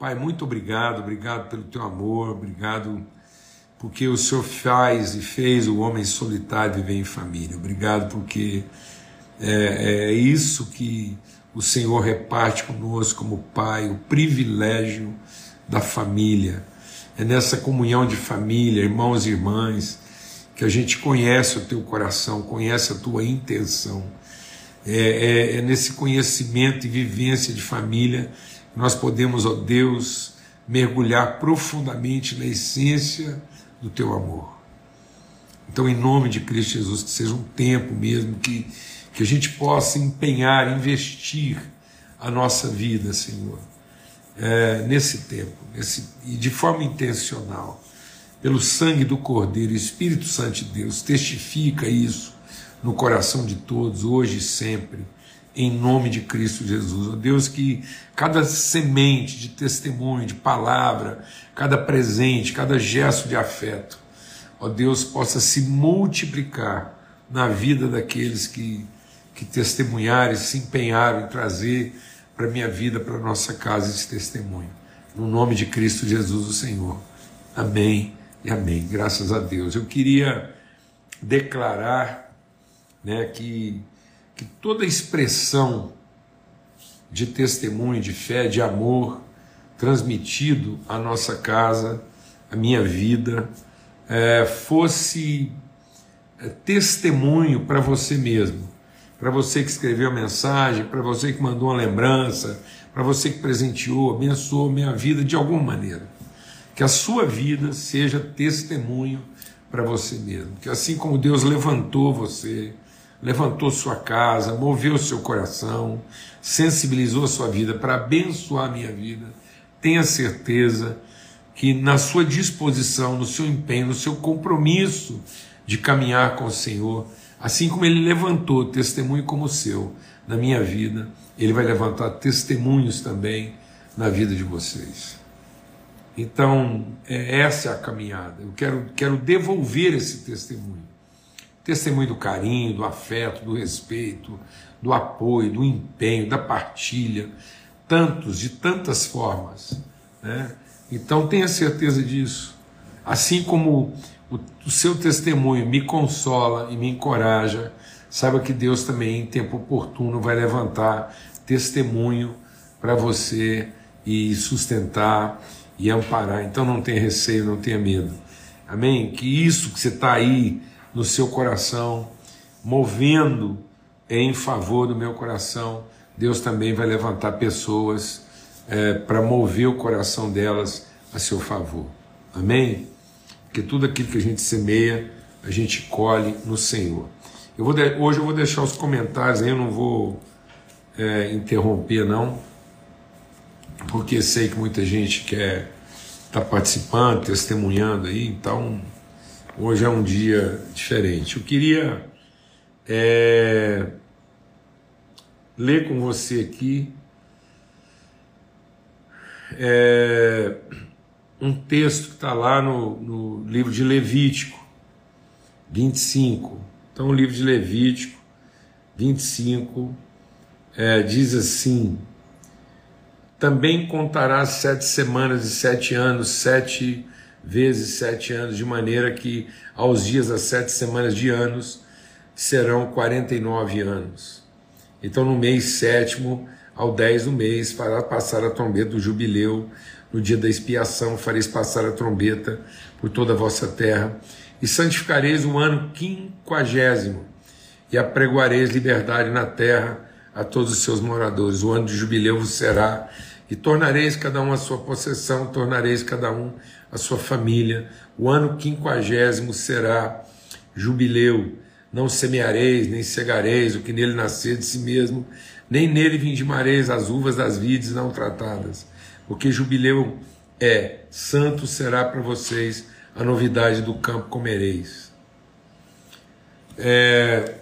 Pai, muito obrigado, obrigado pelo teu amor, obrigado porque o Senhor faz e fez o homem solitário viver em família. Obrigado porque é, é isso que o Senhor reparte conosco como Pai, o privilégio da família. É nessa comunhão de família, irmãos e irmãs, que a gente conhece o teu coração, conhece a tua intenção. É, é, é nesse conhecimento e vivência de família nós podemos, ó Deus, mergulhar profundamente na essência do teu amor. Então, em nome de Cristo Jesus, que seja um tempo mesmo que, que a gente possa empenhar, investir a nossa vida, Senhor, é, nesse tempo, nesse, e de forma intencional, pelo sangue do Cordeiro, Espírito Santo de Deus, testifica isso no coração de todos, hoje e sempre, em nome de Cristo Jesus. Ó Deus, que cada semente de testemunho, de palavra, cada presente, cada gesto de afeto, ó Deus, possa se multiplicar na vida daqueles que, que testemunharem, se empenharam em trazer para a minha vida, para a nossa casa esse testemunho. No nome de Cristo Jesus, o Senhor. Amém e amém. Graças a Deus. Eu queria declarar né, que, que toda expressão de testemunho, de fé, de amor transmitido à nossa casa, à minha vida, é, fosse é, testemunho para você mesmo, para você que escreveu a mensagem, para você que mandou uma lembrança, para você que presenteou, abençoou minha vida de alguma maneira. Que a sua vida seja testemunho para você mesmo. Que assim como Deus levantou você, levantou sua casa, moveu seu coração, sensibilizou sua vida para abençoar a minha vida, tenha certeza que na sua disposição, no seu empenho, no seu compromisso de caminhar com o Senhor, assim como ele levantou testemunho como o seu na minha vida, ele vai levantar testemunhos também na vida de vocês. Então, é, essa é a caminhada. Eu quero, quero devolver esse testemunho. Testemunho do carinho, do afeto, do respeito, do apoio, do empenho, da partilha, tantos, de tantas formas. Né? Então tenha certeza disso. Assim como o, o seu testemunho me consola e me encoraja, saiba que Deus também, em tempo oportuno, vai levantar testemunho para você e sustentar e amparar. Então não tenha receio, não tenha medo. Amém? Que isso que você está aí no seu coração, movendo em favor do meu coração, Deus também vai levantar pessoas é, para mover o coração delas a seu favor. Amém? Porque tudo aquilo que a gente semeia, a gente colhe no Senhor. Eu vou de... Hoje eu vou deixar os comentários aí, eu não vou é, interromper, não, porque sei que muita gente quer estar tá participando, testemunhando aí, então hoje é um dia diferente. Eu queria é, ler com você aqui é, um texto que está lá no, no livro de Levítico 25. Então, o livro de Levítico 25 é, diz assim: Também contarás sete semanas e sete anos, sete vezes sete anos, de maneira que aos dias das sete semanas de anos serão quarenta e nove anos. Então, no mês sétimo, ao dez do mês, fará passar a trombeta do jubileu. No dia da expiação, fareis passar a trombeta por toda a vossa terra. E santificareis o ano quinquagésimo, e apregoareis liberdade na terra a todos os seus moradores. O ano de jubileu vos será, e tornareis cada um a sua possessão, tornareis cada um a sua família. O ano quinquagésimo será jubileu não semeareis, nem cegareis o que nele nascer de si mesmo, nem nele vindimareis as uvas das vides não tratadas, porque jubileu é, santo será para vocês, a novidade do campo comereis. É,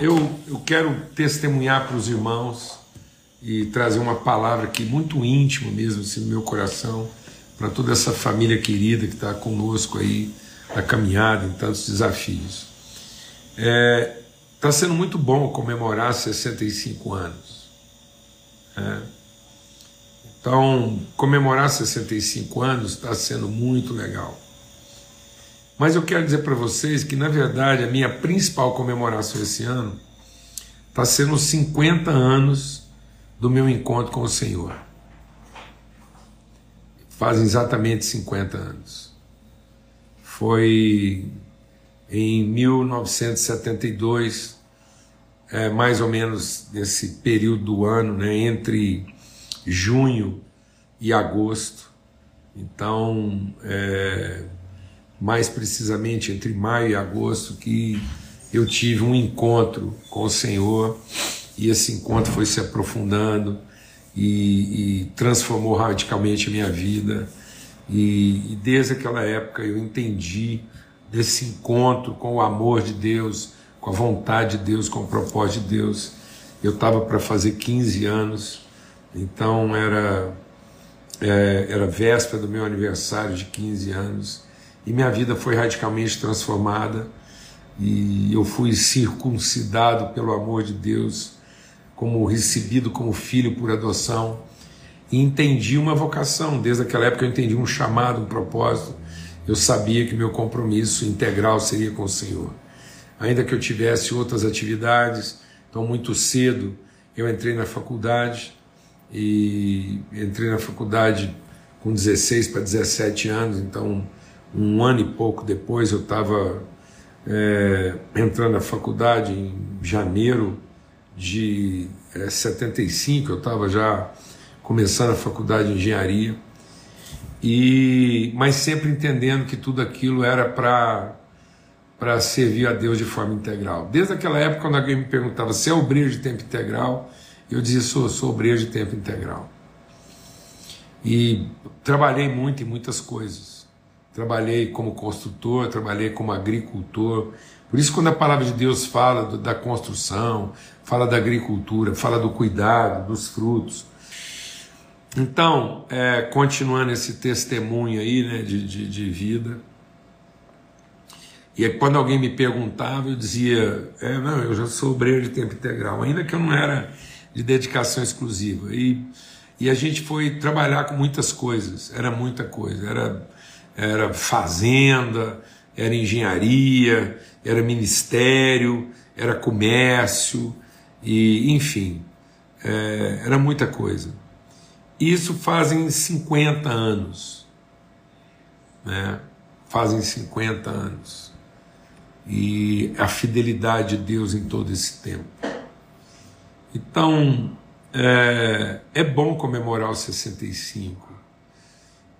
eu, eu quero testemunhar para os irmãos e trazer uma palavra aqui muito íntima mesmo assim, no meu coração, para toda essa família querida que está conosco aí na caminhada, em tantos desafios. Está é, tá sendo muito bom comemorar 65 anos. É. Então, comemorar 65 anos está sendo muito legal. Mas eu quero dizer para vocês que, na verdade, a minha principal comemoração esse ano está sendo os 50 anos do meu encontro com o Senhor. Fazem exatamente 50 anos. Foi em 1972, é, mais ou menos nesse período do ano, né, entre junho e agosto. Então, é, mais precisamente entre maio e agosto, que eu tive um encontro com o Senhor e esse encontro foi se aprofundando e, e transformou radicalmente a minha vida. E, e desde aquela época eu entendi desse encontro com o amor de Deus, com a vontade de Deus, com o propósito de Deus. Eu estava para fazer 15 anos então era, é, era véspera do meu aniversário de 15 anos e minha vida foi radicalmente transformada e eu fui circuncidado pelo amor de Deus, como recebido como filho por adoção e entendi uma vocação. Desde aquela época eu entendi um chamado, um propósito. Eu sabia que meu compromisso integral seria com o Senhor. Ainda que eu tivesse outras atividades, então muito cedo eu entrei na faculdade e entrei na faculdade com 16 para 17 anos, então um ano e pouco depois eu estava é, entrando na faculdade em janeiro de é, 75, eu estava já começando a faculdade de engenharia, e mas sempre entendendo que tudo aquilo era para para servir a Deus de forma integral. Desde aquela época, quando alguém me perguntava se é obreiro de tempo integral, eu dizia, sou, sou obreiro de tempo integral. E trabalhei muito em muitas coisas. Trabalhei como construtor, trabalhei como agricultor. Por isso, quando a palavra de Deus fala da construção, fala da agricultura, fala do cuidado, dos frutos. Então, é, continuando esse testemunho aí né, de, de, de vida, e quando alguém me perguntava, eu dizia: é, não, eu já sou obreiro de tempo integral, ainda que eu não era de dedicação exclusiva. E, e a gente foi trabalhar com muitas coisas, era muita coisa, era, era fazenda, era engenharia, era ministério, era comércio, e enfim, é, era muita coisa. Isso fazem 50 anos. Né? Fazem 50 anos. E a fidelidade de Deus em todo esse tempo. Então, é, é bom comemorar os 65,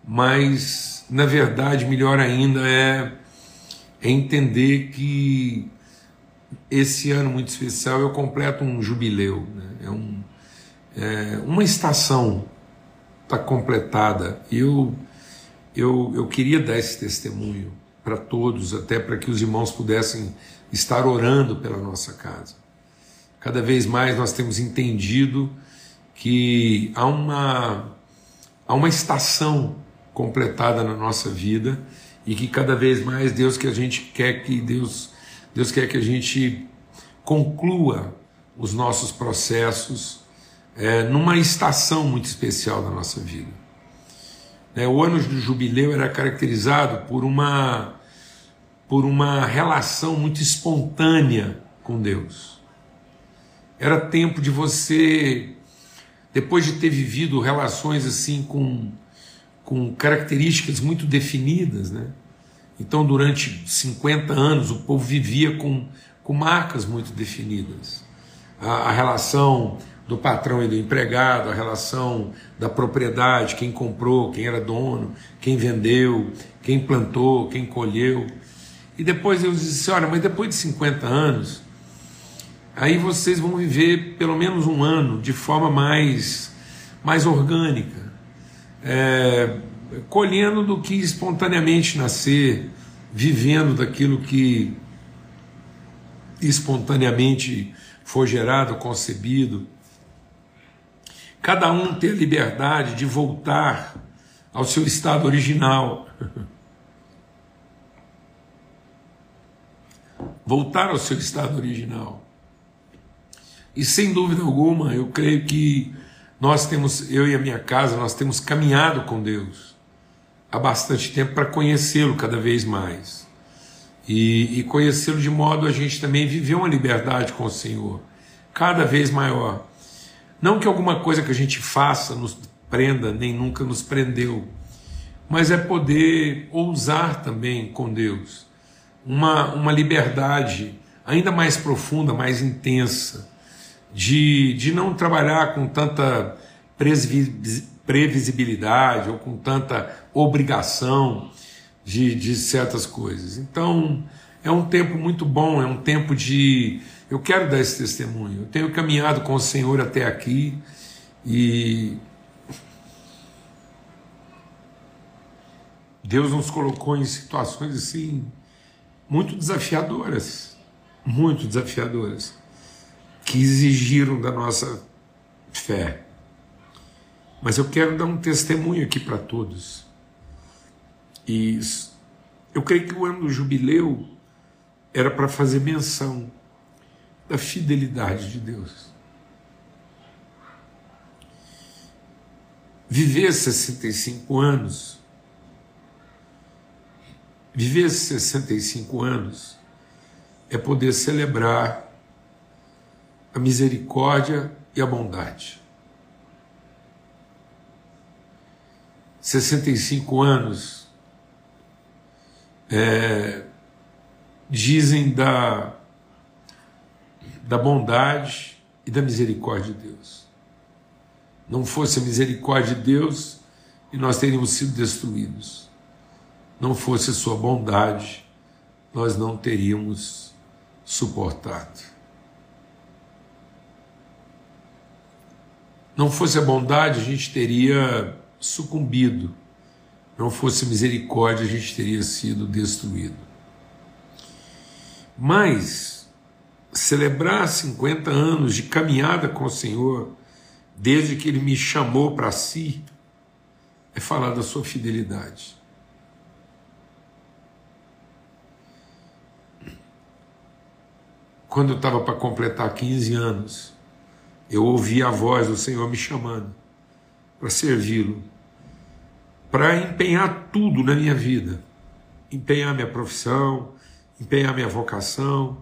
mas, na verdade, melhor ainda é, é entender que esse ano muito especial eu completo um jubileu, né? é, um, é uma estação está completada. Eu, eu, eu queria dar esse testemunho para todos, até para que os irmãos pudessem estar orando pela nossa casa. Cada vez mais nós temos entendido que há uma, há uma estação completada na nossa vida e que cada vez mais Deus que a gente quer que Deus Deus quer que a gente conclua os nossos processos é, numa estação muito especial da nossa vida. É, o ano do jubileu era caracterizado por uma por uma relação muito espontânea com Deus. Era tempo de você, depois de ter vivido relações assim com, com características muito definidas, né? Então, durante 50 anos, o povo vivia com, com marcas muito definidas. A, a relação do patrão e do empregado, a relação da propriedade, quem comprou, quem era dono, quem vendeu, quem plantou, quem colheu. E depois eu disse: olha, mas depois de 50 anos, aí vocês vão viver pelo menos um ano de forma mais, mais orgânica, é, colhendo do que espontaneamente nascer, vivendo daquilo que espontaneamente for gerado, concebido. Cada um ter a liberdade de voltar ao seu estado original. voltar ao seu estado original. E sem dúvida alguma, eu creio que Nós temos, eu e a minha casa, nós temos caminhado com Deus há bastante tempo para conhecê-lo cada vez mais. E, e conhecê-lo de modo a gente também viver uma liberdade com o Senhor, cada vez maior. Não que alguma coisa que a gente faça nos prenda, nem nunca nos prendeu, mas é poder ousar também com Deus. Uma, uma liberdade ainda mais profunda, mais intensa, de, de não trabalhar com tanta previsibilidade ou com tanta obrigação de, de certas coisas. Então, é um tempo muito bom, é um tempo de. Eu quero dar esse testemunho. Eu tenho caminhado com o Senhor até aqui e. Deus nos colocou em situações assim muito desafiadoras, muito desafiadoras que exigiram da nossa fé. Mas eu quero dar um testemunho aqui para todos. E eu creio que o ano do jubileu era para fazer menção da fidelidade de Deus. Viver 65 anos, viver 65 anos é poder celebrar a misericórdia e a bondade. 65 anos é, dizem da, da bondade e da misericórdia de Deus. Não fosse a misericórdia de Deus e nós teríamos sido destruídos. Não fosse a sua bondade, nós não teríamos suportado. Não fosse a bondade, a gente teria sucumbido. Não fosse misericórdia, a gente teria sido destruído. Mas celebrar 50 anos de caminhada com o Senhor, desde que Ele me chamou para si, é falar da sua fidelidade. Quando eu estava para completar 15 anos, eu ouvi a voz do Senhor me chamando para servi-lo, para empenhar tudo na minha vida, empenhar minha profissão, empenhar minha vocação,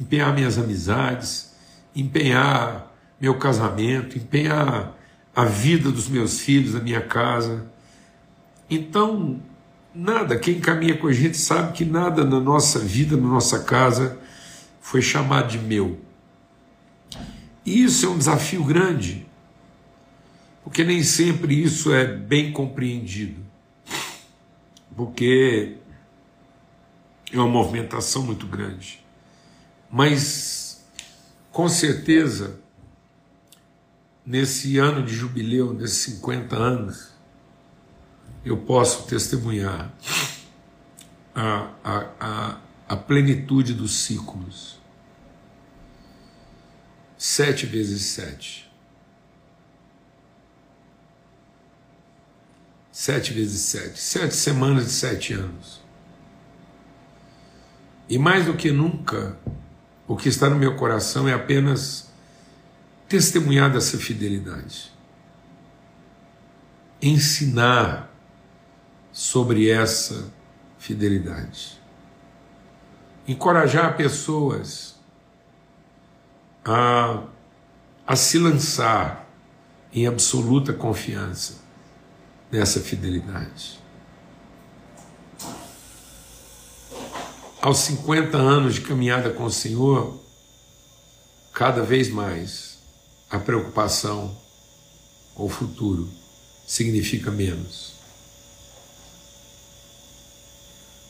empenhar minhas amizades, empenhar meu casamento, empenhar a vida dos meus filhos, a minha casa. Então, nada, quem caminha com a gente sabe que nada na nossa vida, na nossa casa, foi chamado de meu. E isso é um desafio grande, porque nem sempre isso é bem compreendido, porque é uma movimentação muito grande. Mas, com certeza, nesse ano de jubileu, nesses 50 anos, eu posso testemunhar a, a, a, a plenitude dos ciclos sete vezes sete. Sete vezes sete. Sete semanas de sete anos. E mais do que nunca, o que está no meu coração é apenas testemunhar dessa fidelidade. Ensinar sobre essa fidelidade. Encorajar pessoas a, a se lançar em absoluta confiança nessa fidelidade. Aos 50 anos de caminhada com o Senhor, cada vez mais a preocupação com o futuro significa menos.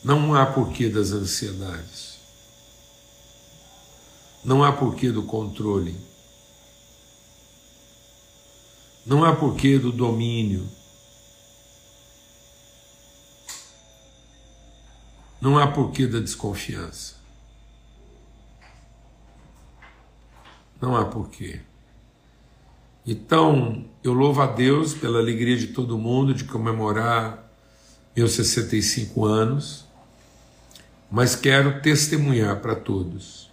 Não há porquê das ansiedades. Não há porquê do controle. Não há porquê do domínio. Não há porquê da desconfiança. Não há porquê. Então, eu louvo a Deus pela alegria de todo mundo de comemorar meus 65 anos, mas quero testemunhar para todos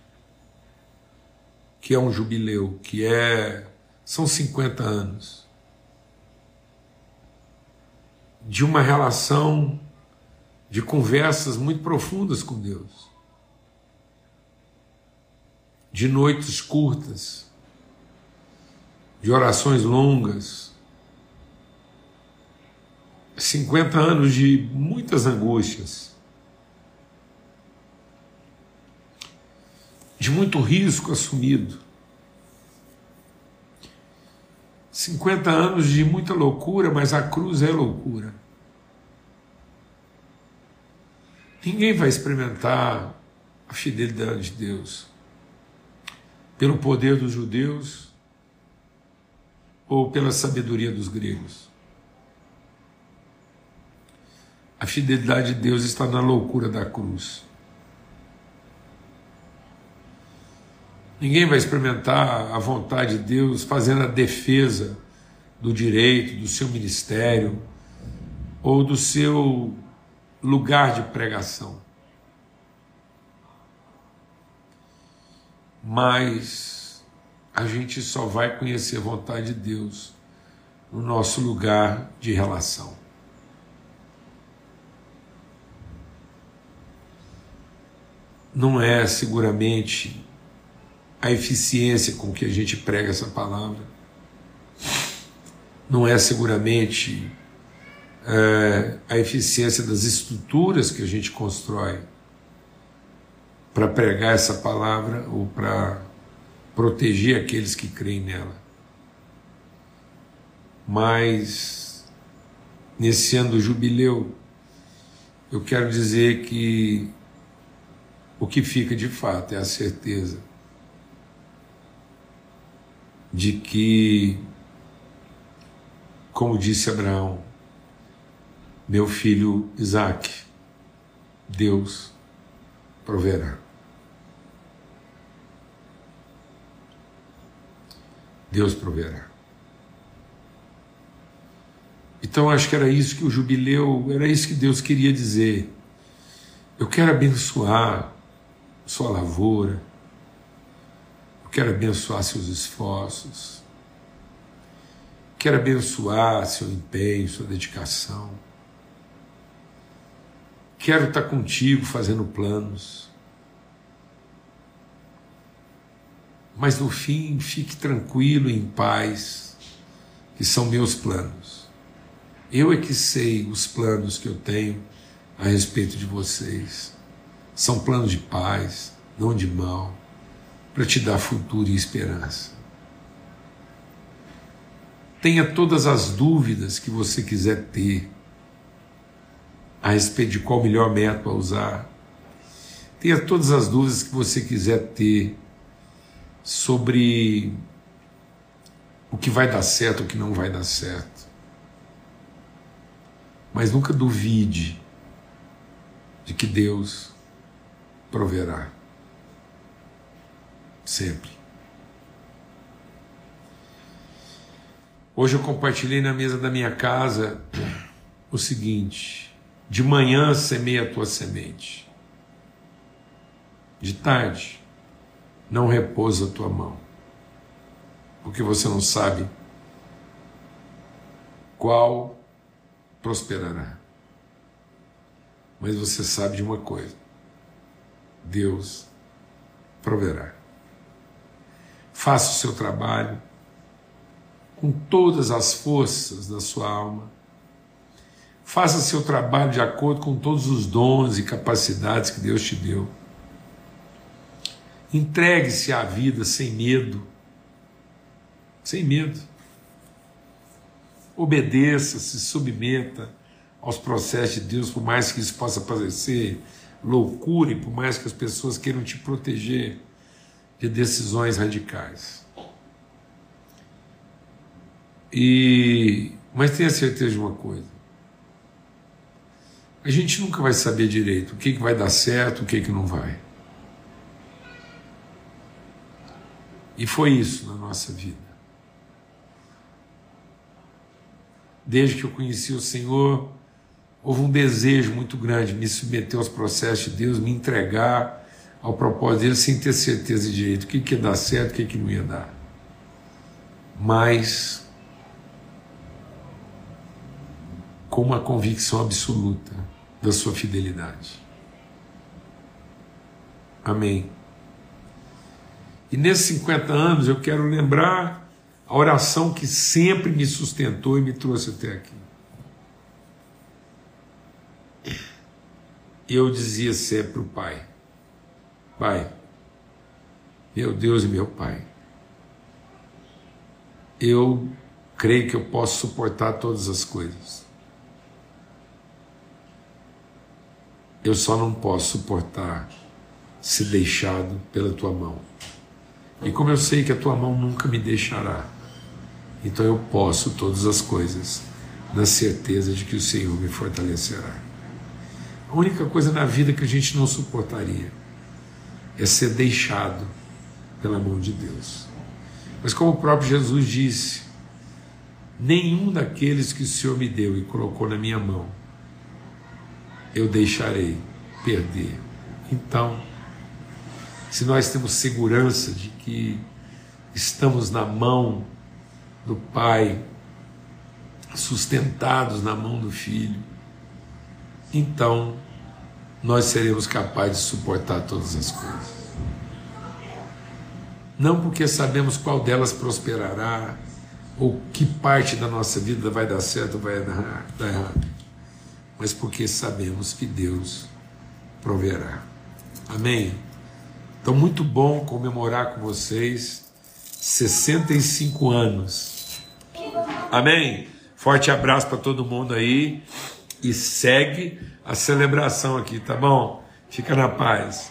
que é um jubileu, que é são 50 anos de uma relação de conversas muito profundas com Deus, de noites curtas, de orações longas, 50 anos de muitas angústias, de muito risco assumido, 50 anos de muita loucura, mas a cruz é loucura. Ninguém vai experimentar a fidelidade de Deus pelo poder dos judeus ou pela sabedoria dos gregos. A fidelidade de Deus está na loucura da cruz. Ninguém vai experimentar a vontade de Deus fazendo a defesa do direito, do seu ministério ou do seu lugar de pregação. Mas a gente só vai conhecer a vontade de Deus no nosso lugar de relação. Não é seguramente a eficiência com que a gente prega essa palavra. Não é seguramente é, a eficiência das estruturas que a gente constrói para pregar essa palavra ou para proteger aqueles que creem nela. Mas nesse ano do jubileu, eu quero dizer que o que fica de fato é a certeza de que, como disse Abraão, meu filho Isaac, Deus proverá. Deus proverá. Então acho que era isso que o jubileu, era isso que Deus queria dizer. Eu quero abençoar sua lavoura, Quero abençoar seus esforços. Quero abençoar seu empenho, sua dedicação. Quero estar contigo fazendo planos. Mas no fim, fique tranquilo e em paz, que são meus planos. Eu é que sei os planos que eu tenho a respeito de vocês. São planos de paz, não de mal para te dar futuro e esperança. Tenha todas as dúvidas que você quiser ter a respeito de qual o melhor método a usar. Tenha todas as dúvidas que você quiser ter sobre o que vai dar certo, o que não vai dar certo. Mas nunca duvide de que Deus proverá sempre. Hoje eu compartilhei na mesa da minha casa o seguinte: de manhã semeia a tua semente, de tarde não repousa a tua mão, porque você não sabe qual prosperará. Mas você sabe de uma coisa: Deus proverá. Faça o seu trabalho com todas as forças da sua alma. Faça seu trabalho de acordo com todos os dons e capacidades que Deus te deu. Entregue-se à vida sem medo. Sem medo. Obedeça, se submeta aos processos de Deus, por mais que isso possa parecer loucura e por mais que as pessoas queiram te proteger de decisões radicais. E mas tenha certeza de uma coisa. A gente nunca vai saber direito o que, que vai dar certo, o que, que não vai. E foi isso na nossa vida. Desde que eu conheci o Senhor, houve um desejo muito grande de me submeter aos processos de Deus, me entregar ao propósito dele sem ter certeza direito o que, que ia dar certo, o que, que não ia dar. Mas com uma convicção absoluta da sua fidelidade. Amém. E nesses 50 anos eu quero lembrar a oração que sempre me sustentou e me trouxe até aqui. Eu dizia sempre para o Pai: Pai, meu Deus e meu Pai, eu creio que eu posso suportar todas as coisas. Eu só não posso suportar ser deixado pela tua mão. E como eu sei que a tua mão nunca me deixará, então eu posso todas as coisas, na certeza de que o Senhor me fortalecerá. A única coisa na vida que a gente não suportaria é ser deixado pela mão de Deus. Mas como o próprio Jesus disse, nenhum daqueles que o Senhor me deu e colocou na minha mão, eu deixarei perder. Então, se nós temos segurança de que estamos na mão do Pai, sustentados na mão do Filho, então nós seremos capazes de suportar todas as coisas. Não porque sabemos qual delas prosperará, ou que parte da nossa vida vai dar certo ou vai dar, errado, mas porque sabemos que Deus proverá. Amém? Então, muito bom comemorar com vocês 65 anos. Amém? Forte abraço para todo mundo aí e segue a celebração aqui, tá bom? Fica na paz.